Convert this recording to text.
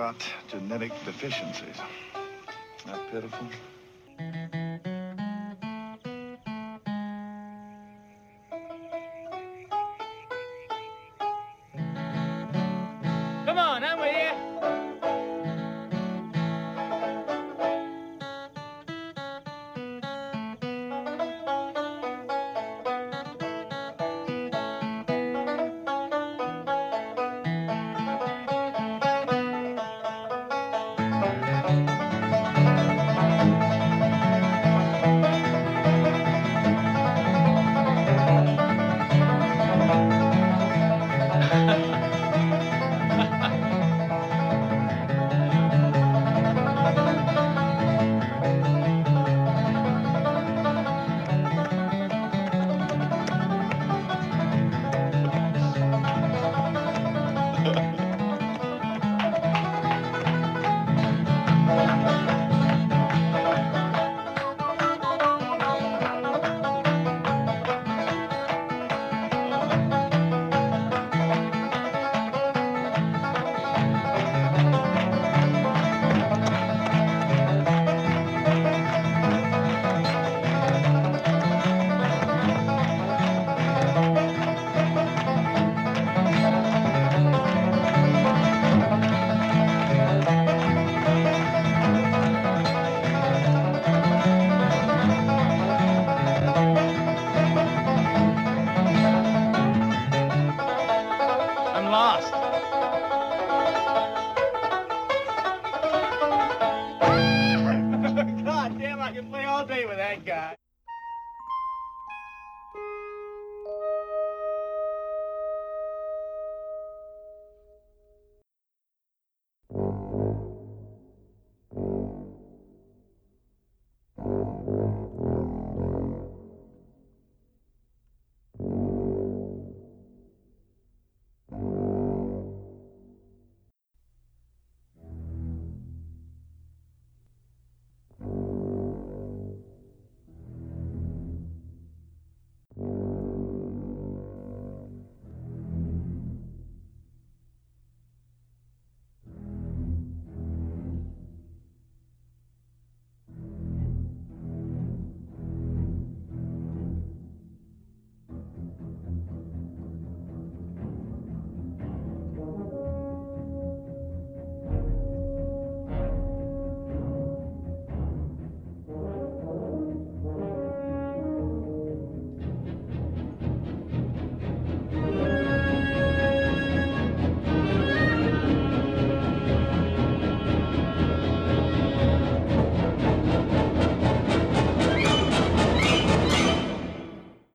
About genetic deficiencies. Not pitiful. all day with that guy.